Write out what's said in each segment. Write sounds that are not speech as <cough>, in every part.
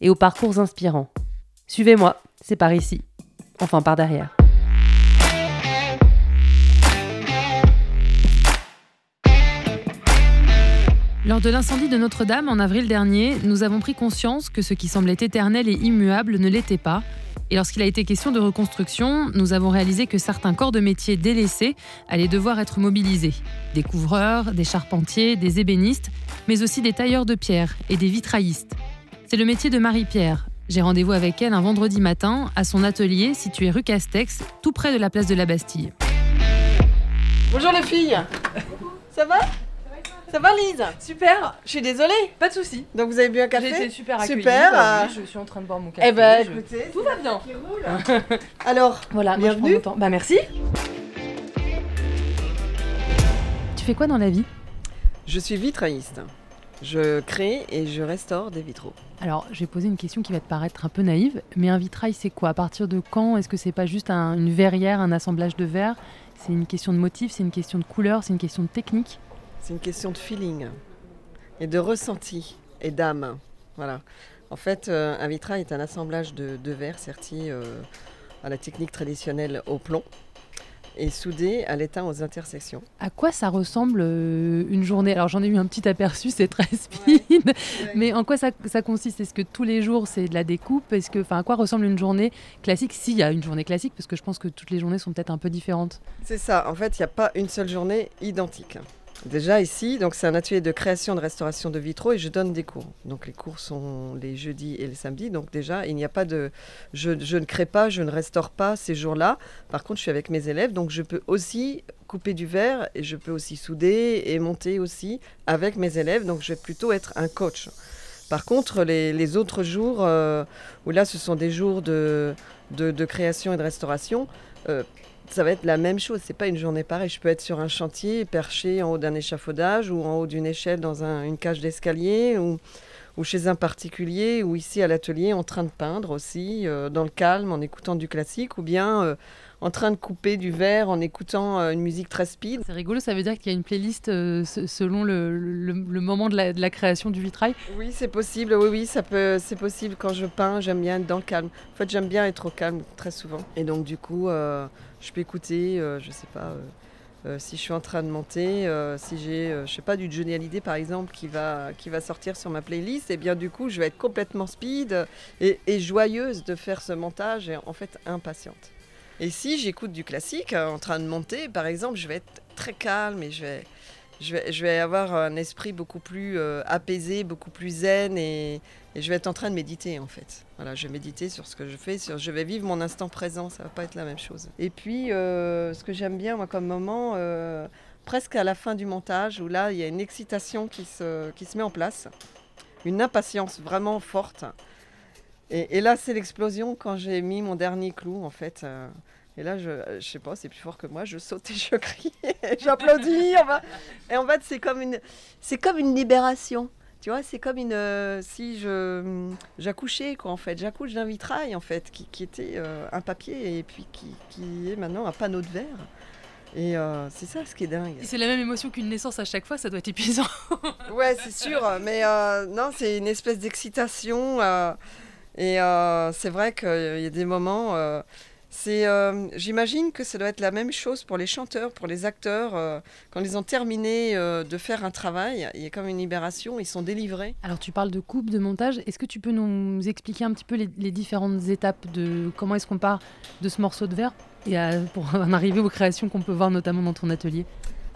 et aux parcours inspirants. Suivez-moi, c'est par ici. Enfin, par derrière. Lors de l'incendie de Notre-Dame en avril dernier, nous avons pris conscience que ce qui semblait éternel et immuable ne l'était pas. Et lorsqu'il a été question de reconstruction, nous avons réalisé que certains corps de métier délaissés allaient devoir être mobilisés. Des couvreurs, des charpentiers, des ébénistes, mais aussi des tailleurs de pierre et des vitraillistes. C'est le métier de Marie-Pierre. J'ai rendez-vous avec elle un vendredi matin à son atelier situé rue Castex, tout près de la place de la Bastille. Bonjour les filles Ça va? Ça va Lise? Super Je suis désolée Pas de soucis. Donc vous avez bu un café? J'ai été super accueillie. Super bah oui, Je suis en train de boire mon café. Eh ben je- écoutez, Tout va bien. <laughs> alors, Voilà, moi je prends Bienvenue. mon temps. Bah merci. Tu fais quoi dans la vie? Je suis vitrailliste. Je crée et je restaure des vitraux. Alors, je vais poser une question qui va te paraître un peu naïve, mais un vitrail, c'est quoi? À partir de quand? Est-ce que c'est pas juste un- une verrière, un assemblage de verre C'est une question de motif, c'est une question de couleur, c'est une question de technique? C'est une question de feeling et de ressenti et d'âme. Voilà. En fait, euh, un vitrail est un assemblage de, de verres sertis euh, à la technique traditionnelle au plomb et soudés à l'étain aux intersections. À quoi ça ressemble euh, une journée? Alors, j'en ai eu un petit aperçu, c'est très speed, mais en quoi ça, ça consiste? Est-ce que tous les jours, c'est de la découpe? Est-ce que, enfin, à quoi ressemble une journée classique? S'il y a une journée classique, parce que je pense que toutes les journées sont peut-être un peu différentes. C'est ça, en fait, il n'y a pas une seule journée identique. Déjà ici, donc c'est un atelier de création de restauration de vitraux et je donne des cours. Donc les cours sont les jeudis et les samedis. Donc déjà, il n'y a pas de je, je ne crée pas, je ne restaure pas ces jours-là. Par contre, je suis avec mes élèves, donc je peux aussi couper du verre et je peux aussi souder et monter aussi avec mes élèves. Donc je vais plutôt être un coach. Par contre, les, autres jours, euh, où là ce sont des jours de, de, de création et de restauration, euh, ça va être la même chose. C'est pas une journée pareille. Je peux être sur un chantier, perché en haut d'un échafaudage ou en haut d'une échelle dans un- une cage d'escalier ou, ou chez un particulier ou ici à l'atelier en train de peindre aussi, euh, dans le calme, en écoutant du classique ou bien euh, en train de couper du verre en écoutant euh, une musique très speed. C'est rigolo, ça veut dire qu'il y a une playlist euh, se- selon le, le- le moment de la, de la création du vitrail. Oui, c'est possible. Oui, oui, ça peut, c'est possible. Quand je peins, j'aime bien être dans le calme. En fait, j'aime bien être au calme très souvent. Et donc, du coup, euh, je peux écouter, euh, je sais pas, euh, si je suis en train de monter, euh, si j'ai, euh, je sais pas, du Johnny Hallyday par exemple qui va, qui va sortir sur ma playlist, et bien du coup, je vais être complètement speed et, et joyeuse de faire ce montage et en fait impatiente. Et si j'écoute du classique euh, en train de monter, par exemple, je vais être très calme et je vais, je vais, je vais avoir un esprit beaucoup plus euh, apaisé, beaucoup plus zen et, je vais être en train de méditer en fait. Voilà, je vais méditer sur ce que je fais, sur, je vais vivre mon instant présent, ça va pas être la même chose. Et puis, euh, ce que j'aime bien moi comme moment, presque à la fin du montage, où là il y a une excitation qui se, qui se met en place, une impatience vraiment forte. Et, et là c'est l'explosion quand j'ai mis mon dernier clou en fait. euh, et là, je, je sais pas, c'est plus fort que moi. Je saute et je crie, <laughs> j'applaudis. <laughs> Et en fait, c'est comme une, c'est comme une libération. Tu vois, c'est comme une, euh, si je, j'accouchais quoi en fait. J'accouche d'un vitrail en fait, qui, qui était euh, un papier et puis qui, qui est maintenant un panneau de verre. Et euh, c'est ça ce qui est dingue. C'est la même émotion qu'une naissance à chaque fois, ça doit être épuisant. Ouais, c'est sûr, mais euh, non, c'est une espèce d'excitation. Euh, et euh, c'est vrai qu'il y a des moments. euh, c'est, euh, j'imagine que ça doit être la même chose pour les chanteurs, pour les acteurs. euh, quand ils ont terminé euh, de faire un travail, il y a comme une libération, ils sont délivrés. Alors tu parles de coupe, de montage. Est-ce que tu peux nous expliquer un petit peu les, les différentes étapes de comment est-ce qu'on part de ce morceau de verre et à- pour en arriver aux créations qu'on peut voir notamment dans ton atelier?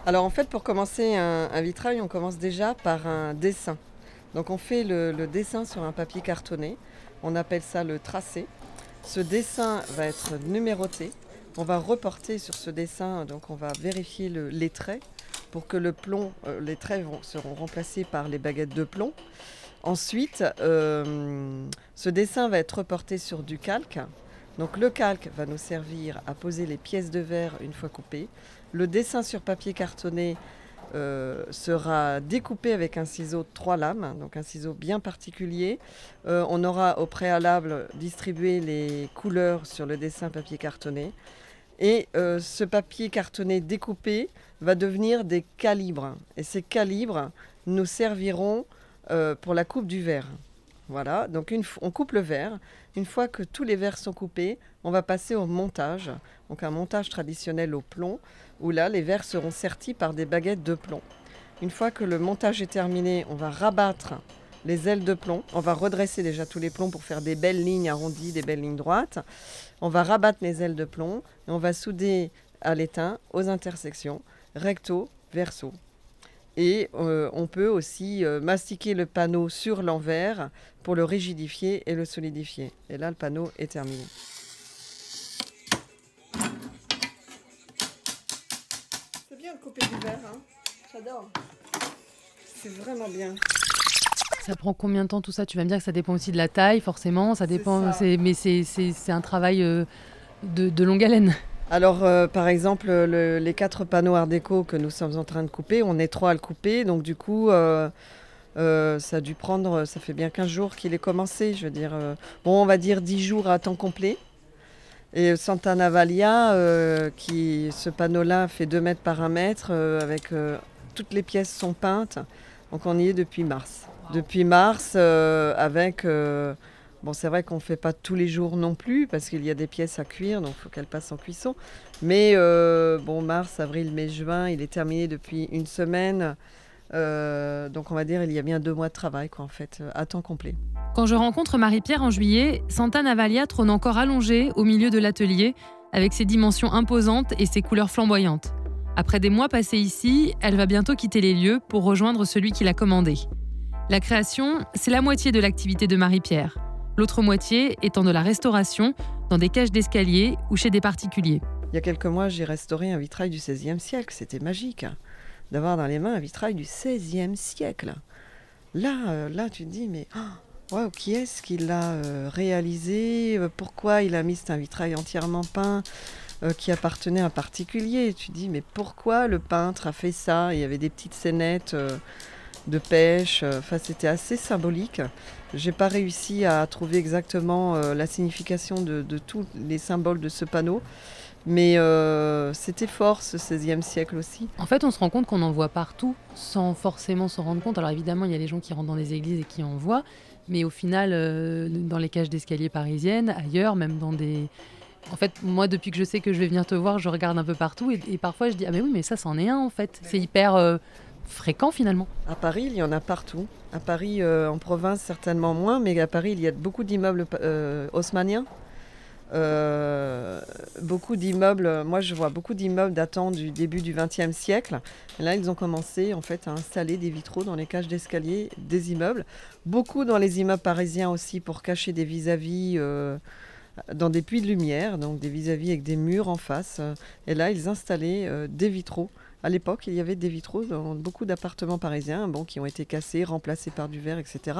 Alors en fait, pour commencer un, un vitrail, on commence déjà par un dessin. Donc on fait le, dessin sur un papier cartonné. On appelle ça le tracé. Ce dessin va être numéroté. On va reporter sur ce dessin, donc on va vérifier le- les traits pour que le plomb, euh, les traits seront remplacés par les baguettes de plomb. Ensuite, euh, ce dessin va être reporté sur du calque. Donc le calque va nous servir à poser les pièces de verre une fois coupées. Le dessin sur papier cartonné euh, sera découpé avec un ciseau de trois lames, donc un ciseau bien particulier. Euh, on aura au préalable distribué les couleurs sur le dessin papier cartonné. Et ce papier cartonné découpé va devenir des calibres. Et ces calibres nous serviront euh, pour la coupe du verre. Voilà, donc on coupe le verre. Une fois que tous les verres sont coupés, on va passer au montage. Donc un montage traditionnel au plomb, où là, les verres seront sertis par des baguettes de plomb. Une fois que le montage est terminé, on va rabattre les ailes de plomb. On va redresser déjà tous les plombs pour faire des belles lignes arrondies, des belles lignes droites. On va rabattre les ailes de plomb et on va souder à l'étain aux intersections, recto, verso. Et euh, on peut aussi euh, mastiquer le panneau sur l'envers pour le rigidifier et le solidifier. Et là, le panneau est terminé. C'est bien de couper du verre, hein J'adore. C'est vraiment bien. Ça prend combien de temps tout ça? Tu vas me dire que ça dépend aussi de la taille, forcément. Ça dépend, mais c'est un travail euh, de longue haleine. Alors, euh, par exemple, les quatre panneaux Art déco que nous sommes en train de couper, on est trois à le couper. Donc, du coup, euh, euh, ça a dû prendre, ça fait bien 15 jours qu'il est commencé. Je veux dire, bon, on va dire 10 jours à temps complet. Et Santana Valia, qui, ce panneau-là fait 2 mètres par 1 mètre, avec toutes les pièces sont peintes. Donc, on y est depuis mars. Depuis mars, avec Bon, c'est vrai qu'on ne fait pas tous les jours non plus parce qu'il y a des pièces à cuire, donc il faut qu'elles passent en cuisson. Mais euh, bon, mars, avril, mai, juin, il est terminé depuis une semaine. Euh, donc on va dire il y a bien deux mois de travail, quoi, en fait, à temps complet. Quand je rencontre Marie-Pierre en juillet, Santa Navalia trône encore allongée au milieu de l'atelier, avec ses dimensions imposantes et ses couleurs flamboyantes. Après des mois passés ici, elle va bientôt quitter les lieux pour rejoindre celui qui l'a commandé. La création, c'est la moitié de l'activité de Marie-Pierre l'autre moitié étant de la restauration dans des cages d'escalier ou chez des particuliers. Il y a quelques mois, j'ai restauré un vitrail du XVIe siècle. C'était magique hein, d'avoir dans les mains un vitrail du XVIe siècle. Là, euh, là, tu te dis, mais oh, qui est-ce qui l'a euh, réalisé? Euh, Pourquoi il a mis un vitrail entièrement peint qui appartenait à un particulier? Tu te dis, mais pourquoi le peintre a fait ça? Il y avait des petites scénettes de pêche. Enfin, c'était assez symbolique. J'ai pas réussi à trouver exactement euh, la signification de, tous les symboles de ce panneau. Mais euh, c'était fort ce XVIe siècle aussi. En fait, on se rend compte qu'on en voit partout sans forcément s'en rendre compte. Alors évidemment, il y a les gens qui rentrent dans les églises et qui en voient. Mais au final, euh, dans les cages d'escalier parisiennes, ailleurs, même dans des... En fait, moi, depuis que je sais que je vais venir te voir, je regarde un peu partout et, parfois je dis ah mais oui, mais ça, c'en est un en fait. C'est hyper fréquent finalement. À Paris, il y en a partout. À Paris, euh, en province, certainement moins, mais à Paris, il y a beaucoup d'immeubles euh, haussmanniens. Euh, beaucoup d'immeubles, moi je vois beaucoup d'immeubles datant du début du XXe siècle. là, ils ont commencé en fait à installer des vitraux dans les cages d'escalier des immeubles. Beaucoup dans les immeubles parisiens aussi pour cacher des vis-à-vis dans des puits de lumière, donc des vis à -vis avec des murs en face. Et là, ils installaient des vitraux à l'époque, il y avait des vitraux dans beaucoup d'appartements parisiens bon, qui ont été cassés, remplacés par du verre, etc.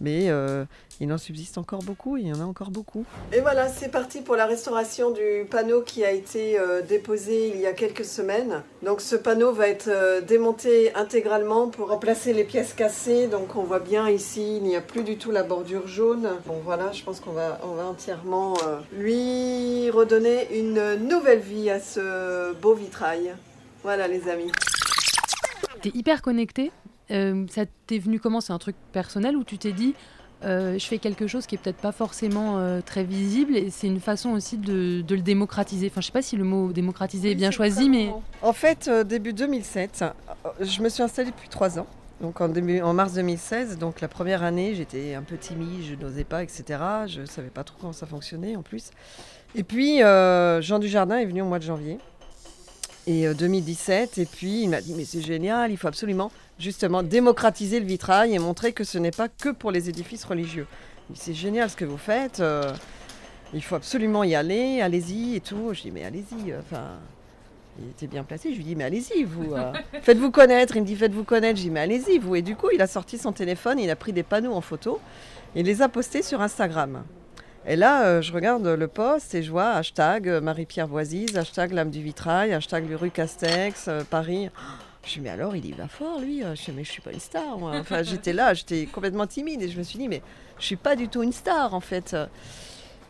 Mais euh, il en subsiste encore beaucoup, il y en a encore beaucoup. Et voilà, c'est parti pour la restauration du panneau qui a été euh, déposé il y a quelques semaines. Donc ce panneau va être euh, démonté intégralement pour remplacer les pièces cassées. Donc on voit bien ici, il n'y a plus du tout la bordure jaune. Bon voilà, je pense qu'on va, entièrement lui redonner une nouvelle vie à ce beau vitrail. Voilà les amis. T'es hyper connecté. Euh, ça t'est venu comment? C'est un truc personnel où tu t'es dit euh, je fais quelque chose qui est peut-être pas forcément euh, très visible et c'est une façon aussi de, le démocratiser? Enfin, je sais pas si le mot démocratiser est bien choisi, mais en fait, début 2007, je me suis installée depuis trois ans. Donc en, début, en mars 2016, donc la première année, j'étais un peu timide, je n'osais pas, etc. Je savais pas trop comment ça fonctionnait en plus. Et puis Jean Dujardin est venu au mois de janvier et 2017. Euh, et puis il m'a dit mais c'est génial, il faut absolument justement démocratiser le vitrail et montrer que ce n'est pas que pour les édifices religieux. C'est génial ce que vous faites. Euh, il faut absolument y aller, allez-y et tout. Je dis mais allez-y. Enfin, il était bien placé. Je lui dis, mais allez-y, vous. euh, <laughs> faites-vous connaître. Il me dit, faites-vous connaître. Je dis, mais allez-y, vous. Et du coup, il a sorti son téléphone, il a pris des panneaux en photo et il les a postés sur Instagram. Et là, euh, je regarde le post et je vois hashtag euh, Marie-Pierre Voisise, hashtag L'âme du vitrail, hashtag le rue Castex, euh, Paris. Je dis, mais alors, il y va fort, lui. Je dis, mais je suis pas une star. moi. Enfin, <laughs> j'étais là, j'étais complètement timide et je me suis dit, mais je suis pas du tout une star, en fait.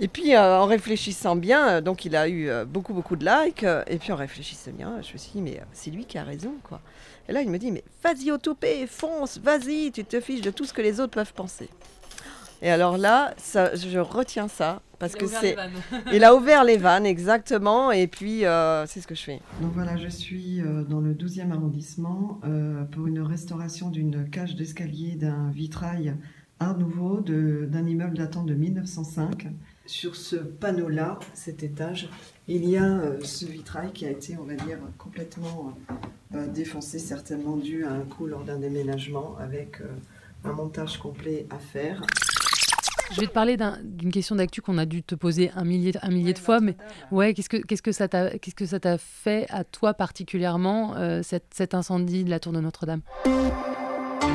Et puis, en réfléchissant bien, donc il a eu beaucoup, beaucoup de likes. et puis, en réfléchissant bien, je me suis dit, mais c'est lui qui a raison, quoi. Et là, il me dit, mais vas-y au toupet, fonce, vas-y, tu te fiches de tout ce que les autres peuvent penser. Et alors là, ça, je retiens ça, parce que c'est... Il a ouvert les vannes, exactement, et puis euh, c'est ce que je fais. Donc voilà, je suis euh, dans le 12e arrondissement euh, pour une restauration d'une cage d'escalier d'un vitrail Art Nouveau de- d'un immeuble datant de 1905. Sur ce panneau-là, cet étage, il y a ce vitrail qui a été, on va dire, complètement défoncé, certainement dû à un coup lors d'un déménagement avec un montage complet à faire. Je vais te parler d'un- d'une question d'actu qu'on a dû te poser un millier, un millier de fois, mais ouais, qu'est-ce que qu'est-ce que ça t'a qu'est-ce que ça t'a fait à toi particulièrement euh, cet, cet incendie de la tour de Notre-Dame?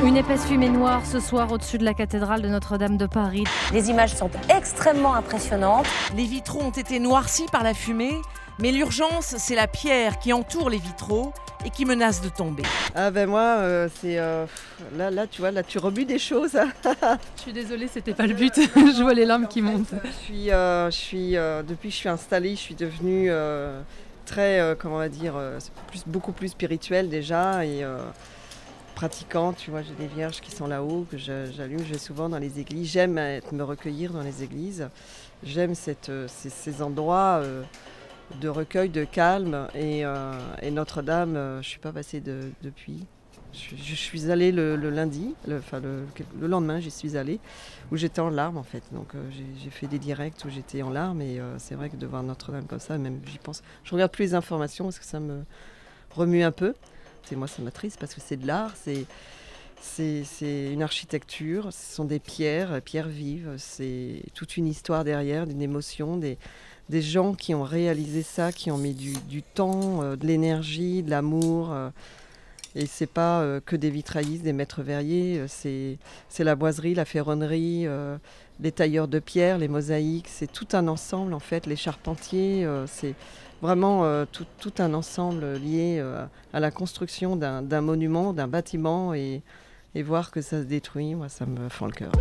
Une épaisse fumée noire ce soir au-dessus de la cathédrale de Notre-Dame de Paris. Les images sont extrêmement impressionnantes. Les vitraux ont été noircis par la fumée, mais l'urgence, c'est la pierre qui entoure les vitraux et qui menace de tomber. Ah ben moi, euh, c'est... euh, là, là, tu vois, là, tu rebues des choses. <laughs> Je suis désolée, c'était pas le but. <laughs> je vois les larmes qui montent. Je suis, euh, je suis, euh, depuis que je suis installée, je suis devenue euh, très, euh, comment on va dire, euh, plus, beaucoup plus spirituelle déjà et euh, pratiquante. Tu vois, j'ai des vierges qui sont là-haut que je- j'allume. Je vais souvent dans les églises. J'aime être- me recueillir dans les églises. J'aime cette, euh, ces, ces endroits euh, de recueil, de calme. Et, euh, Notre-Dame, euh, je suis pas passée de- depuis. Je, suis allée le, lundi, le, enfin le, le lendemain, j'y suis allée où j'étais en larmes en fait. Donc euh, j'ai- fait des directs où j'étais en larmes et c'est vrai que de voir Notre-Dame comme ça, même j'y pense. Je regarde plus les informations parce que ça me remue un peu. C'est moi ça m'attriste parce que c'est de l'art, c'est c'est une architecture, ce sont des pierres, pierres vives, c'est toute une histoire derrière, d'une émotion, des, des gens qui ont réalisé ça, qui ont mis du, temps, euh, de l'énergie, de l'amour. euh, et c'est pas euh, que des vitraillistes, des maîtres verriers, euh, c'est la boiserie, la ferronnerie, les tailleurs de pierre, les mosaïques, c'est tout un ensemble en fait, les charpentiers, c'est vraiment tout, un ensemble lié à la construction d'un d'un monument, d'un bâtiment et, et voir que ça se détruit, moi ça me fend le cœur.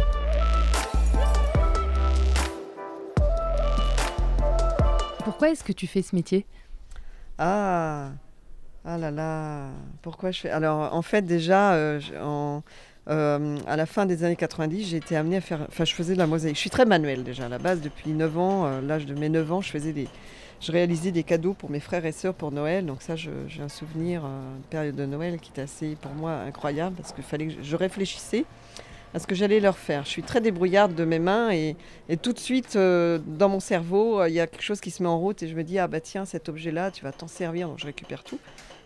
Pourquoi est-ce que tu fais ce métier? Ah, ah là là, pourquoi je fais Alors en fait déjà, euh, euh, à la fin des années 90, j'ai été amenée à faire, enfin je faisais de la mosaïque. Je suis très manuelle déjà à la base, depuis 9 ans, euh, l'âge de mes 9 ans, je faisais des, je réalisais des cadeaux pour mes frères et sœurs pour Noël. Donc ça, j'ai un souvenir, une période de Noël qui était assez pour moi incroyable parce qu'il fallait que je réfléchissais à ce que j'allais leur faire. Je suis très débrouillarde de mes mains et, et tout de suite, euh, dans mon cerveau, euh, il y a quelque chose qui se met en route et je me dis, ah bah tiens, cet objet-là, tu vas t'en servir, donc je récupère tout.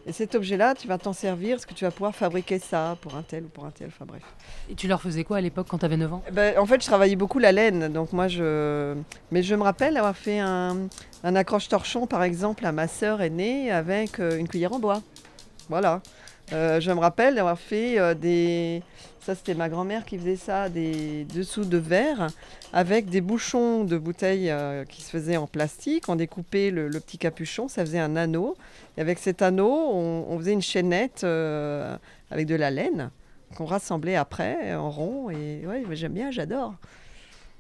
Et cet objet-là, tu vas t'en servir parce que tu vas pouvoir fabriquer ça pour un tel ou pour un tel, enfin bref. Et tu leur faisais quoi à l'époque quand tu avais 9 ans? Eh ben, en fait, je travaillais beaucoup la laine, donc moi je... Mais je me rappelle avoir fait un, un accroche-torchon, par exemple, à ma sœur aînée avec euh, une cuillère en bois. Voilà. Euh, je me rappelle d'avoir fait euh, des... Ça, c'était ma grand-mère qui faisait ça, des dessous de verre avec des bouchons de bouteilles euh, qui se faisaient en plastique. On découpait le, petit capuchon, ça faisait un anneau. Et avec cet anneau, on, on faisait une chaînette avec de la laine qu'on rassemblait après en rond. Et ouais, j'aime bien, j'adore.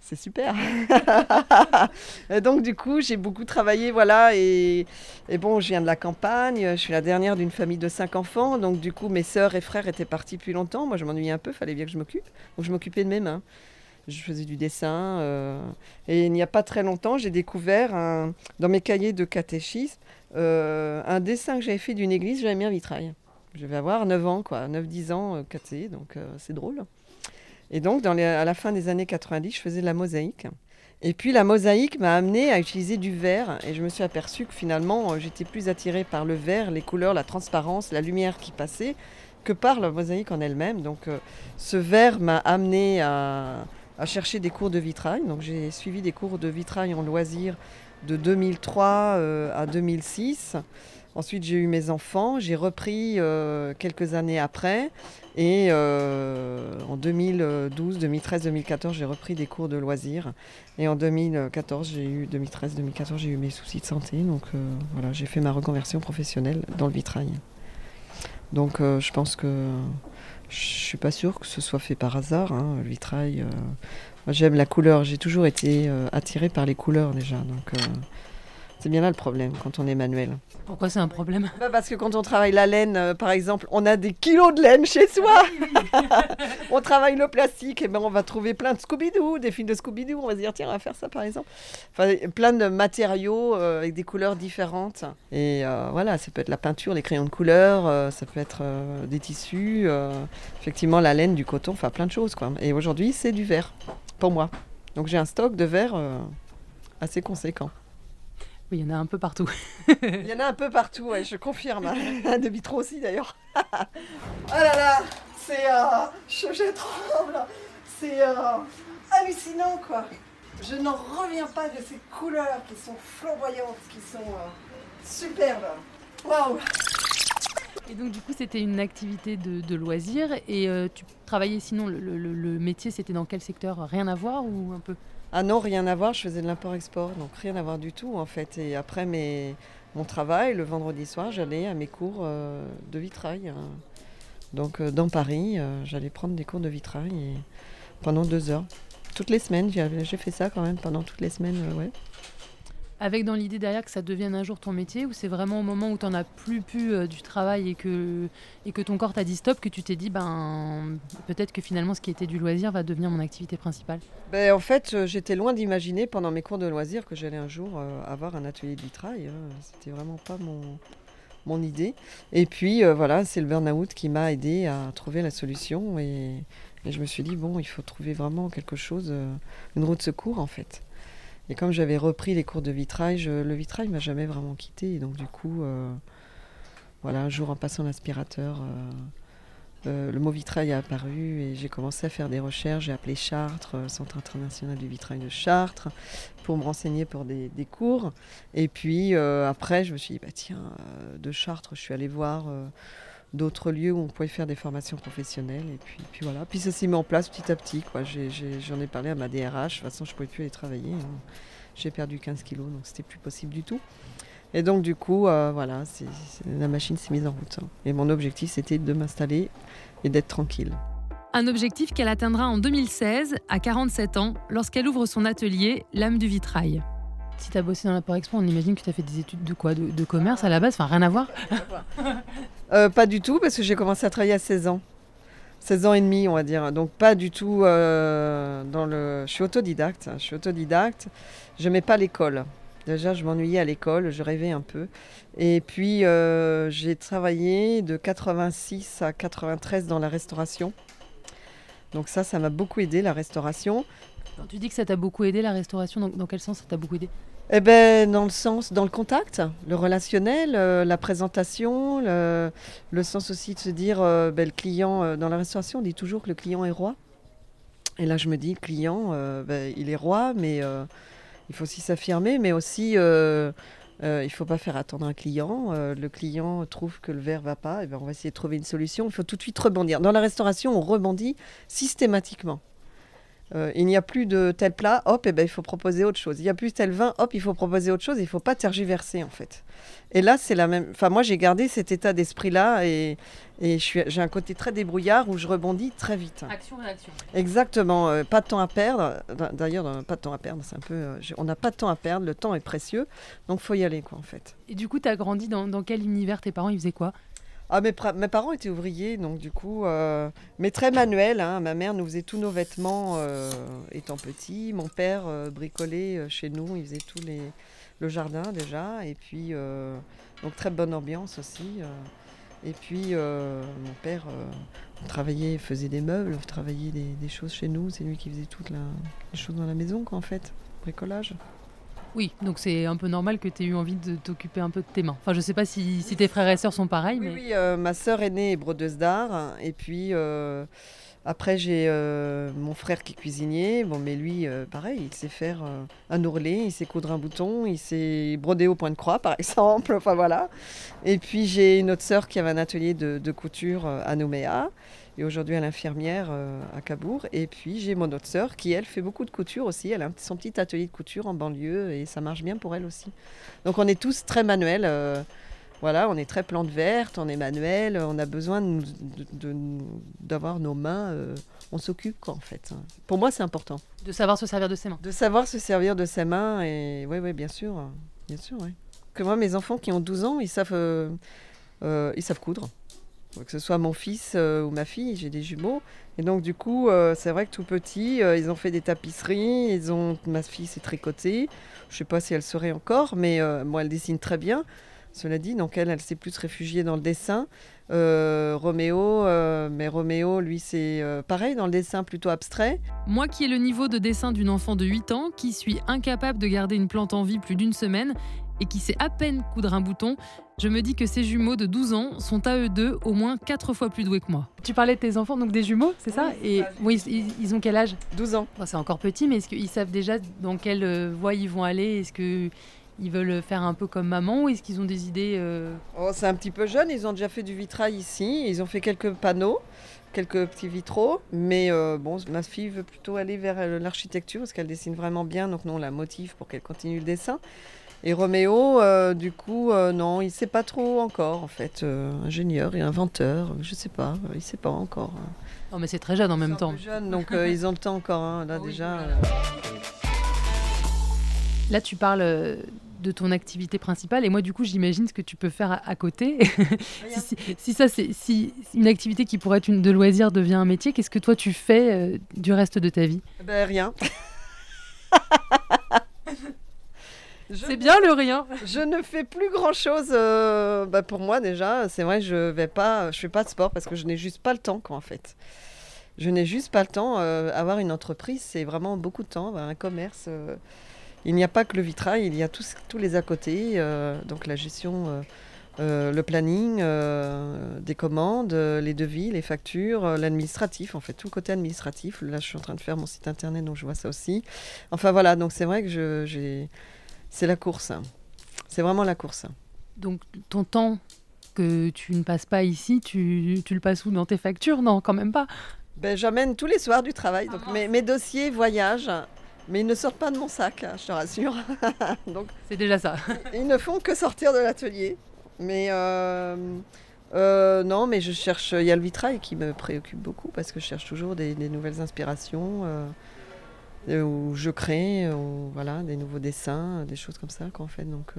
C'est super. <laughs> donc du coup, j'ai beaucoup travaillé, voilà. Et, bon, je viens de la campagne. Je suis la dernière d'une famille de cinq enfants. Donc du coup, mes sœurs et frères étaient partis depuis longtemps. Moi, je m'ennuyais un peu. Fallait bien que je m'occupe. Donc je m'occupais de mes mains. Je faisais du dessin. euh, et il n'y a pas très longtemps, j'ai découvert dans mes cahiers de catéchisme euh, un dessin que j'avais fait d'une église. J'avais mis un vitrail. Je vais avoir 9 ans, quoi, 9-10 ans, caté, donc euh, c'est drôle. Et donc, à la fin des années 90, je faisais de la mosaïque. Et puis, la mosaïque m'a amené à utiliser du verre. Et je me suis aperçue que finalement, euh, j'étais plus attirée par le verre, les couleurs, la transparence, la lumière qui passait, que par la mosaïque en elle-même. Donc, euh, ce verre m'a amené à, à chercher des cours de vitrail. Donc, j'ai suivi des cours de vitrail en loisir de 2003 euh, à 2006. Ensuite, j'ai eu mes enfants. J'ai repris euh, quelques années après. Et euh, en 2012, 2013, 2014, j'ai repris des cours de loisirs. Et en 2014, j'ai eu 2013, 2014, j'ai eu mes soucis de santé. Donc euh, voilà, j'ai fait ma reconversion professionnelle dans le vitrail. Donc je pense que je suis pas sûre que ce soit fait par hasard. hein, le vitrail. j'aime la couleur. J'ai toujours été attirée par les couleurs déjà. Donc c'est bien là le problème quand on est manuel. Pourquoi c'est un problème? Bah, parce que quand on travaille la laine, euh, par exemple, on a des kilos de laine chez soi. <laughs> on travaille le plastique, et ben on va trouver plein de Scooby-Doo, des films de Scooby-Doo. On va se dire, tiens, on va faire ça par exemple. Enfin, plein de matériaux euh, avec des couleurs différentes. Et euh, voilà, ça peut être la peinture, les crayons de couleur, ça peut être des tissus, effectivement la laine, du coton, enfin plein de choses. Quoi. Et aujourd'hui, c'est du verre, pour moi. Donc j'ai un stock de verre assez conséquent. Oui, il y en a un peu partout. Il y en a un peu partout, ouais, je confirme. hein. <laughs> de vitraux aussi d'ailleurs. oh <laughs> là là, c'est. Euh, je, je tremble. C'est euh, hallucinant quoi. Je n'en reviens pas de ces couleurs qui sont flamboyantes, qui sont euh, superbes. Waouh! Et donc du coup, c'était une activité de, de loisir. Et euh, tu travaillais sinon, le, le- le métier, c'était dans quel secteur? Rien à voir ou un peu? Ah non, rien à voir, je faisais de l'import-export, donc rien à voir du tout en fait. Et après mes, mon travail, le vendredi soir, j'allais à mes cours euh, de vitrail. hein. Donc euh, dans Paris, euh, j'allais prendre des cours de vitrail pendant deux heures. Toutes les semaines, j'ai fait ça quand même pendant toutes les semaines, ouais. Avec dans l'idée derrière que ça devienne un jour ton métier ou c'est vraiment au moment où tu n'en as plus pu euh, du travail et que, et que ton corps t'a dit stop que tu t'es dit ben peut-être que finalement ce qui était du loisir va devenir mon activité principale? Ben, en fait, euh, j'étais loin d'imaginer pendant mes cours de loisirs que j'allais un jour euh, avoir un atelier de vitrail. C'était vraiment pas mon, mon idée. Et puis voilà, c'est le burn-out qui m'a aidé à trouver la solution. Et, et je me suis dit, bon, il faut trouver vraiment quelque chose, une roue de secours en fait. Et comme j'avais repris les cours de vitrail, je- le vitrail m'a jamais vraiment quitté. Et donc du coup, euh, voilà, un jour en passant l'aspirateur, euh, euh, le mot vitrail a apparu et j'ai commencé à faire des recherches. J'ai appelé Chartres, Centre international du vitrail de Chartres, pour me renseigner pour des, cours. Et puis après, je me suis dit, bah, tiens, de Chartres, je suis allée voir d'autres lieux où on pouvait faire des formations professionnelles. Et puis, voilà. Puis ça s'est mis en place petit à petit. quoi. J'en ai, parlé à ma DRH. De toute façon, je ne pouvais plus aller travailler. hein. J'ai perdu 15 kilos, donc c'était plus possible du tout. Et donc du coup, euh, voilà, la machine s'est mise en route. hein. Et mon objectif, c'était de m'installer et d'être tranquille. Un objectif qu'elle atteindra en 2016, à 47 ans, lorsqu'elle ouvre son atelier L'âme du vitrail. Si tu as bossé dans l'apport-expo, on imagine que tu as fait des études de quoi de commerce à la base Enfin, rien à voir <laughs> Euh, pas du tout, parce que j'ai commencé à travailler à 16 ans. 16 ans et demi, on va dire. Donc pas du tout euh, dans le... Je suis autodidacte. hein. Je suis autodidacte. Je n'aimais pas l'école. Déjà, je m'ennuyais à l'école, je rêvais un peu. Et puis, euh, j'ai travaillé de 86 à 93 dans la restauration. Donc ça, ça m'a beaucoup aidé, la restauration. Quand tu dis que ça t'a beaucoup aidé la restauration, donc dans quel sens ça t'a beaucoup aidé? Eh ben, dans le sens, dans le contact, le relationnel, euh, la présentation, le, le sens aussi de se dire, euh, ben, le client, euh, dans la restauration, on dit toujours que le client est roi. Et là, je me dis, le client, ben, il est roi, mais il faut aussi s'affirmer, mais aussi, euh, il ne faut pas faire attendre un client. Euh, le client trouve que le verre va pas, et ben, on va essayer de trouver une solution. Il faut tout de suite rebondir. Dans la restauration, on rebondit systématiquement. Euh, il n'y a plus de tel plat, hop, et ben, il faut proposer autre chose. Il n'y a plus tel vin, hop, il faut proposer autre chose. Il ne faut pas tergiverser, en fait. Et là, c'est la même. Enfin, moi, j'ai gardé cet état d'esprit-là et, et je suis- j'ai un côté très débrouillard où je rebondis très vite. Action-réaction. Exactement. euh, pas de temps à perdre. D'a- D'ailleurs, euh, pas de temps à perdre, c'est un peu. euh, on n'a pas de temps à perdre. Le temps est précieux. Donc, faut y aller, quoi, en fait. Et du coup, tu as grandi dans, dans quel univers? Tes parents, ils faisaient quoi? Ah, mes, parents étaient ouvriers, donc du coup, euh, mais très manuels. hein. Ma mère nous faisait tous nos vêtements euh, étant petits. Mon père euh, bricolait chez nous, il faisait tout le jardin déjà. Et puis, donc très bonne ambiance aussi. Et puis, mon père travaillait, faisait des meubles, travaillait des, des choses chez nous. C'est lui qui faisait toutes les choses dans la maison, quoi, en fait. Bricolage. Oui, donc c'est un peu normal que tu aies eu envie de t'occuper un peu de tes mains. Enfin, je sais pas si, si tes frères et sœurs sont pareils, Oui, mais oui, euh, ma sœur aînée est brodeuse d'art. Et puis, euh, Après, j'ai euh, mon frère qui est cuisinier. Bon, mais lui, euh, pareil, il sait faire euh, un ourlet, il sait coudre un bouton, il sait broder au point de croix, <laughs> par exemple. Enfin, voilà. Et puis, j'ai une autre sœur qui avait un atelier de, couture à Nouméa. Et aujourd'hui, elle est infirmière à Cabourg. Et puis, j'ai mon autre sœur qui, elle, fait beaucoup de couture aussi. Elle a son petit atelier de couture en banlieue et ça marche bien pour elle aussi. Donc, on est tous très manuels. Voilà, on est très plante verte, on est manuel, on a besoin de nous- de- de- d'avoir nos mains, euh, on s'occupe quoi en fait. Pour moi c'est important. De savoir se servir de ses mains. De savoir se servir de ses mains et oui oui bien sûr, bien sûr oui. Que moi mes enfants qui ont 12 ans ils savent, euh, euh, ils savent coudre. Que ce soit mon fils ou ma fille, j'ai des jumeaux. Et donc du coup c'est vrai que tout petit ils ont fait des tapisseries, ils ont ma fille s'est tricotée. Je sais pas si elle saurait encore, mais moi elle dessine très bien. Cela dit, donc elle, elle s'est plus réfugiée dans le dessin. Euh, Roméo, euh, mais Roméo, lui, c'est euh, pareil dans le dessin plutôt abstrait. Moi qui ai le niveau de dessin d'une enfant de 8 ans, qui suis incapable de garder une plante en vie plus d'une semaine et qui sait à peine coudre un bouton, je me dis que ces jumeaux de 12 ans sont à eux deux au moins 4 fois plus doués que moi. Tu parlais de tes enfants, donc des jumeaux, c'est ça? Et oui, ils, ils ont quel âge? 12 ans. Bon, C'est encore petit, mais est-ce qu'ils savent déjà dans quelle voie ils vont aller? Est-ce que ils veulent faire un peu comme maman ou est-ce qu'ils ont des idées euh, Oh, c'est un petit peu jeune, ils ont déjà fait du vitrail ici, ils ont fait quelques panneaux, quelques petits vitraux, mais euh, bon, ma fille veut plutôt aller vers euh, l'architecture parce qu'elle dessine vraiment bien, donc nous on la motive pour qu'elle continue le dessin. Et Roméo, euh, du coup, non, il sait pas trop encore en fait, ingénieur et inventeur, je sais pas, il sait pas encore. hein. Non, mais c'est très jeune en même C'est un temps. jeune, donc ils ont le temps encore, hein, là <laughs> Oui, déjà. voilà. Là, tu parles de ton activité principale et moi, du coup, j'imagine ce que tu peux faire à, à côté. <laughs> si, si- si ça, c'est si une activité qui pourrait être une de loisir devient un métier, qu'est-ce que toi tu fais euh, du reste de ta vie? Ben rien. <laughs> C'est bien le rien. Je ne fais plus grand chose bah, pour moi déjà. C'est vrai, je vais pas, je fais pas de sport parce que je n'ai juste pas le temps quoi en fait. Je n'ai juste pas le temps. euh, avoir une entreprise, c'est vraiment beaucoup de temps. un commerce, euh, il n'y a pas que le vitrail, il y a tous, tous les à côté. euh, donc la gestion, euh, euh, le planning, euh, des commandes, les devis, les factures, l'administratif, en fait tout le côté administratif. Là, je suis en train de faire mon site internet, donc je vois ça aussi. Enfin voilà, donc c'est vrai que je, j'ai, c'est la course. hein. C'est vraiment la course. Donc, ton temps que tu ne passes pas ici, tu, tu le passes où? Dans tes factures? Non, quand même pas. Ben, j'emmène tous les soirs du travail. Donc mes, mes dossiers voyagent, mais ils ne sortent pas de mon sac, hein, je te rassure. <laughs> donc C'est déjà ça. ils ne font que sortir de l'atelier. Mais euh, euh, non, mais je cherche. Il y a le vitrail qui me préoccupe beaucoup parce que je cherche toujours des, des nouvelles inspirations. euh, où je crée, où, voilà, des nouveaux dessins, des choses comme ça qu'on fait. Donc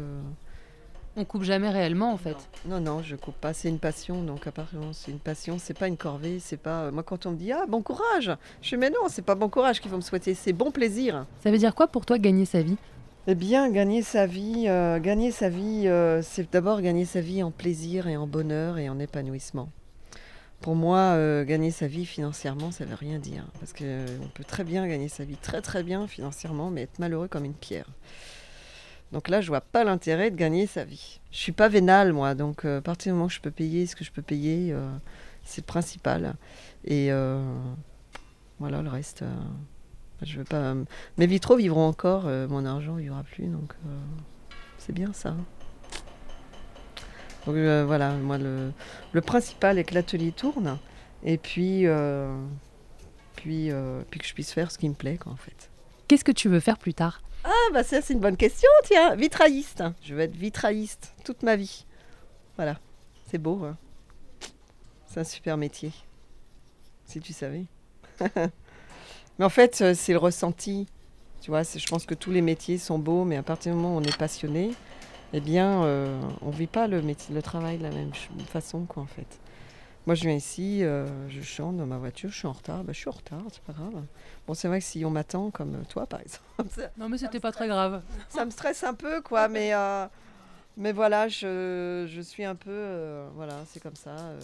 On coupe jamais réellement en fait. Non, non, je coupe pas. C'est une passion. Donc, apparemment, c'est une passion. C'est pas une corvée. C'est pas. euh, Moi, quand on me dit ah bon courage, je suis mais non, c'est pas bon courage qu'il faut me souhaiter. C'est bon plaisir. Ça veut dire quoi pour toi gagner sa vie? Eh bien, gagner sa vie, euh, gagner sa vie, euh, c'est d'abord gagner sa vie en plaisir et en bonheur et en épanouissement. Pour moi, euh, gagner sa vie financièrement, ça veut rien dire. Parce que euh, on peut très bien gagner sa vie très très bien financièrement, mais être malheureux comme une pierre. Donc là, je vois pas l'intérêt de gagner sa vie. Je suis pas vénale, moi. Donc, euh, à partir du moment où je peux payer ce que je peux payer, euh, c'est le principal. Et euh, voilà, le reste, je veux pas. mes vitraux vivront encore, mon argent il y aura plus, donc c'est bien ça. Donc voilà, moi le, principal est que l'atelier tourne et puis, puis, puis que je puisse faire ce qui me plaît quoi, en fait. Qu'est-ce que tu veux faire plus tard? Ah bah c'est une bonne question, tiens, vitrailliste. Je veux être vitrailliste toute ma vie. Voilà, c'est beau. hein. C'est un super métier, si tu savais. <laughs> mais en fait, euh, c'est le ressenti. Tu vois, je pense que tous les métiers sont beaux, mais à partir du moment où on est passionné, eh bien, euh, on vit pas le le travail de la même façon, quoi, en fait. Moi, je viens ici, euh, je chante dans ma voiture, je suis en retard, bah, je suis en retard, c'est pas grave. Bon, c'est vrai que si on m'attend, comme toi, par exemple, <laughs> Non mais c'était pas très grave. <laughs> ça me stresse un peu, quoi, mais, euh, mais voilà, je, je suis un peu, euh, voilà, c'est comme ça. euh.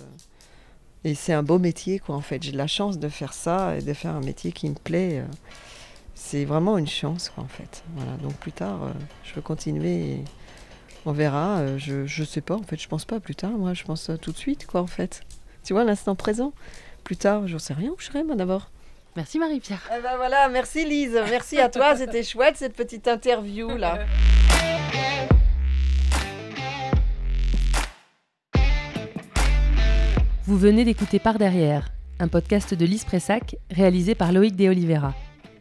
Et c'est un beau métier, quoi, en fait. J'ai de la chance de faire ça et de faire un métier qui me plaît. euh. C'est vraiment une chance, quoi, en fait. Voilà, donc plus tard, euh, je veux continuer et on verra. euh, je, je sais pas, en fait, je pense pas plus tard, moi, je pense euh, tout de suite, quoi, en fait. Tu vois, l'instant présent. plus tard, j'en sais rien où je serai moi d'abord. Merci Marie-Pierre. Eh ben voilà, merci Lise, merci à toi, c'était chouette cette petite interview là. Vous venez d'écouter Par derrière, un podcast de Lise Pressac réalisé par Loïc De Oliveira.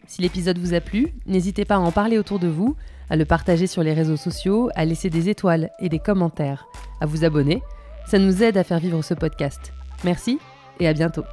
Si l'épisode vous a plu, n'hésitez pas à en parler autour de vous, à le partager sur les réseaux sociaux, à laisser des étoiles et des commentaires, à vous abonner. Ça nous aide à faire vivre ce podcast. Merci et à bientôt.